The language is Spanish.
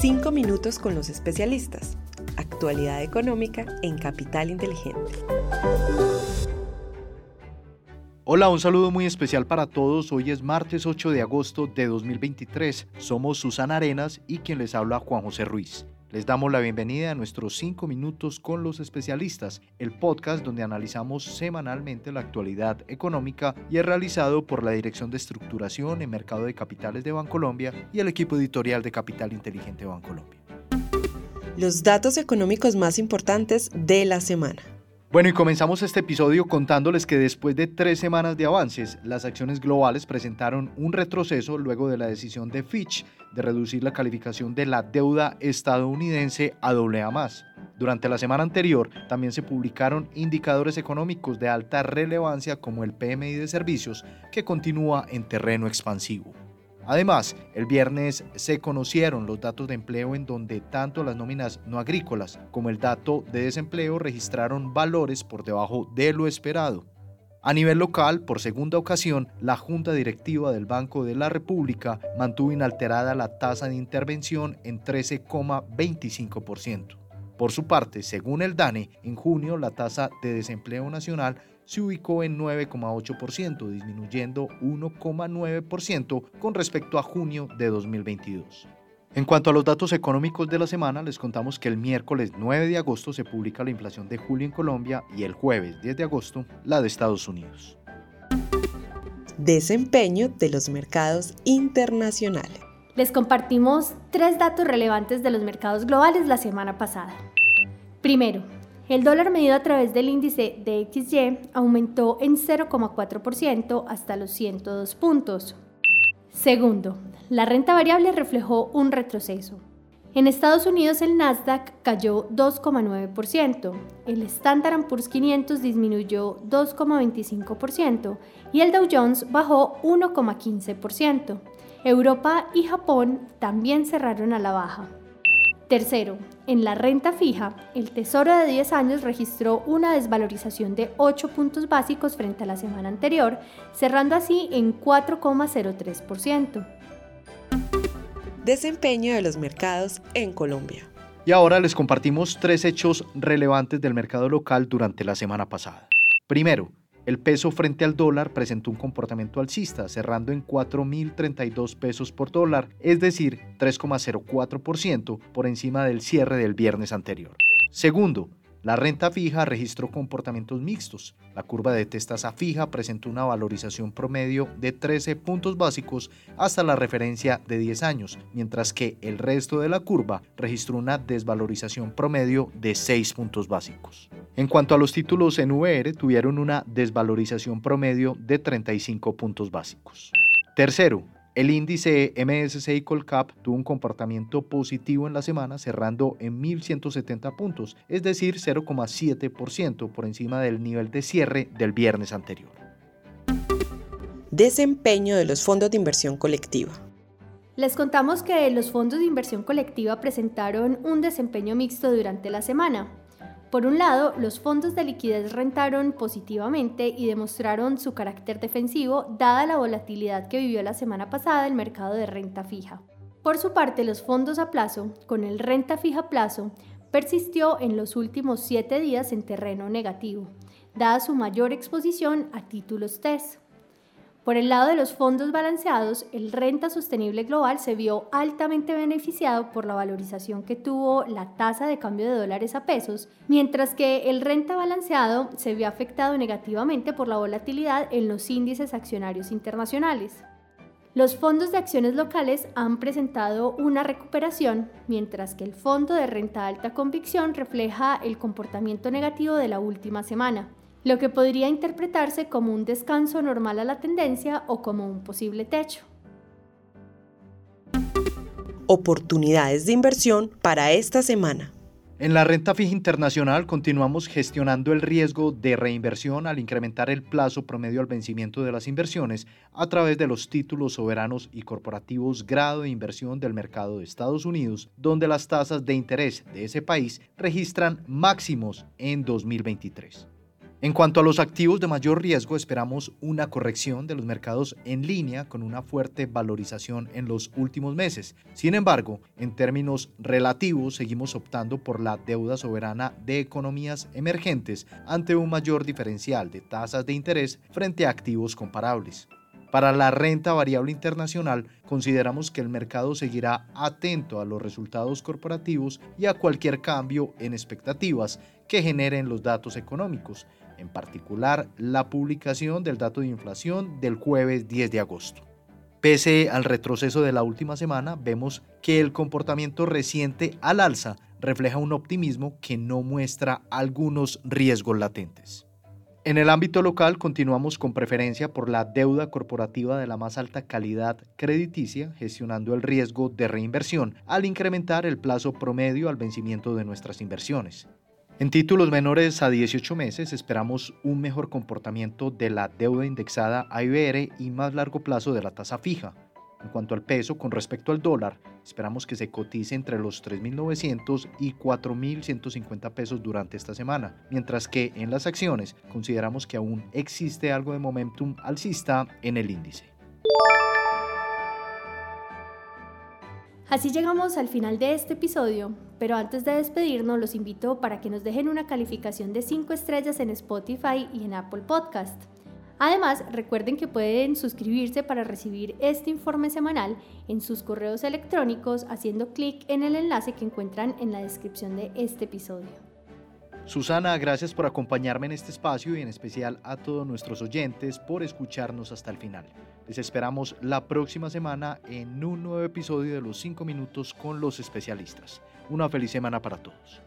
5 minutos con los especialistas. Actualidad económica en Capital Inteligente. Hola, un saludo muy especial para todos. Hoy es martes 8 de agosto de 2023. Somos Susana Arenas y quien les habla Juan José Ruiz. Les damos la bienvenida a nuestros 5 minutos con los especialistas, el podcast donde analizamos semanalmente la actualidad económica y es realizado por la Dirección de Estructuración en Mercado de Capitales de Bancolombia y el equipo editorial de Capital Inteligente Bancolombia. Los datos económicos más importantes de la semana. Bueno, y comenzamos este episodio contándoles que después de tres semanas de avances, las acciones globales presentaron un retroceso luego de la decisión de Fitch de reducir la calificación de la deuda estadounidense a AA. Durante la semana anterior también se publicaron indicadores económicos de alta relevancia como el PMI de servicios, que continúa en terreno expansivo. Además, el viernes se conocieron los datos de empleo en donde tanto las nóminas no agrícolas como el dato de desempleo registraron valores por debajo de lo esperado. A nivel local, por segunda ocasión, la Junta Directiva del Banco de la República mantuvo inalterada la tasa de intervención en 13,25%. Por su parte, según el DANE, en junio la tasa de desempleo nacional se ubicó en 9,8%, disminuyendo 1,9% con respecto a junio de 2022. En cuanto a los datos económicos de la semana, les contamos que el miércoles 9 de agosto se publica la inflación de julio en Colombia y el jueves 10 de agosto la de Estados Unidos. Desempeño de los mercados internacionales. Les compartimos tres datos relevantes de los mercados globales la semana pasada. Primero, el dólar medido a través del índice de XY aumentó en 0,4% hasta los 102 puntos. Segundo, la renta variable reflejó un retroceso. En Estados Unidos el Nasdaq cayó 2,9%, el Standard Poor's 500 disminuyó 2,25% y el Dow Jones bajó 1,15%. Europa y Japón también cerraron a la baja. Tercero, en la renta fija, el Tesoro de 10 años registró una desvalorización de 8 puntos básicos frente a la semana anterior, cerrando así en 4,03%. Desempeño de los mercados en Colombia. Y ahora les compartimos tres hechos relevantes del mercado local durante la semana pasada. Primero, el peso frente al dólar presentó un comportamiento alcista, cerrando en 4.032 pesos por dólar, es decir, 3,04% por encima del cierre del viernes anterior. Segundo, la renta fija registró comportamientos mixtos. La curva de testaza fija presentó una valorización promedio de 13 puntos básicos hasta la referencia de 10 años, mientras que el resto de la curva registró una desvalorización promedio de 6 puntos básicos. En cuanto a los títulos en VR, tuvieron una desvalorización promedio de 35 puntos básicos. Tercero, el índice MSCI Colcap tuvo un comportamiento positivo en la semana, cerrando en 1.170 puntos, es decir, 0,7% por encima del nivel de cierre del viernes anterior. Desempeño de los fondos de inversión colectiva. Les contamos que los fondos de inversión colectiva presentaron un desempeño mixto durante la semana. Por un lado, los fondos de liquidez rentaron positivamente y demostraron su carácter defensivo dada la volatilidad que vivió la semana pasada el mercado de renta fija. Por su parte, los fondos a plazo, con el renta fija a plazo, persistió en los últimos siete días en terreno negativo, dada su mayor exposición a títulos TES. Por el lado de los fondos balanceados, el renta sostenible global se vio altamente beneficiado por la valorización que tuvo la tasa de cambio de dólares a pesos, mientras que el renta balanceado se vio afectado negativamente por la volatilidad en los índices accionarios internacionales. Los fondos de acciones locales han presentado una recuperación, mientras que el fondo de renta alta convicción refleja el comportamiento negativo de la última semana lo que podría interpretarse como un descanso normal a la tendencia o como un posible techo. Oportunidades de inversión para esta semana. En la renta fija internacional continuamos gestionando el riesgo de reinversión al incrementar el plazo promedio al vencimiento de las inversiones a través de los títulos soberanos y corporativos grado de inversión del mercado de Estados Unidos, donde las tasas de interés de ese país registran máximos en 2023. En cuanto a los activos de mayor riesgo, esperamos una corrección de los mercados en línea con una fuerte valorización en los últimos meses. Sin embargo, en términos relativos, seguimos optando por la deuda soberana de economías emergentes ante un mayor diferencial de tasas de interés frente a activos comparables. Para la renta variable internacional, consideramos que el mercado seguirá atento a los resultados corporativos y a cualquier cambio en expectativas que generen los datos económicos, en particular la publicación del dato de inflación del jueves 10 de agosto. Pese al retroceso de la última semana, vemos que el comportamiento reciente al alza refleja un optimismo que no muestra algunos riesgos latentes. En el ámbito local continuamos con preferencia por la deuda corporativa de la más alta calidad crediticia, gestionando el riesgo de reinversión al incrementar el plazo promedio al vencimiento de nuestras inversiones. En títulos menores a 18 meses esperamos un mejor comportamiento de la deuda indexada a IBR y más largo plazo de la tasa fija. En cuanto al peso con respecto al dólar, esperamos que se cotice entre los 3.900 y 4.150 pesos durante esta semana, mientras que en las acciones consideramos que aún existe algo de momentum alcista en el índice. Así llegamos al final de este episodio, pero antes de despedirnos los invito para que nos dejen una calificación de 5 estrellas en Spotify y en Apple Podcast. Además, recuerden que pueden suscribirse para recibir este informe semanal en sus correos electrónicos haciendo clic en el enlace que encuentran en la descripción de este episodio. Susana, gracias por acompañarme en este espacio y en especial a todos nuestros oyentes por escucharnos hasta el final. Les esperamos la próxima semana en un nuevo episodio de los 5 minutos con los especialistas. Una feliz semana para todos.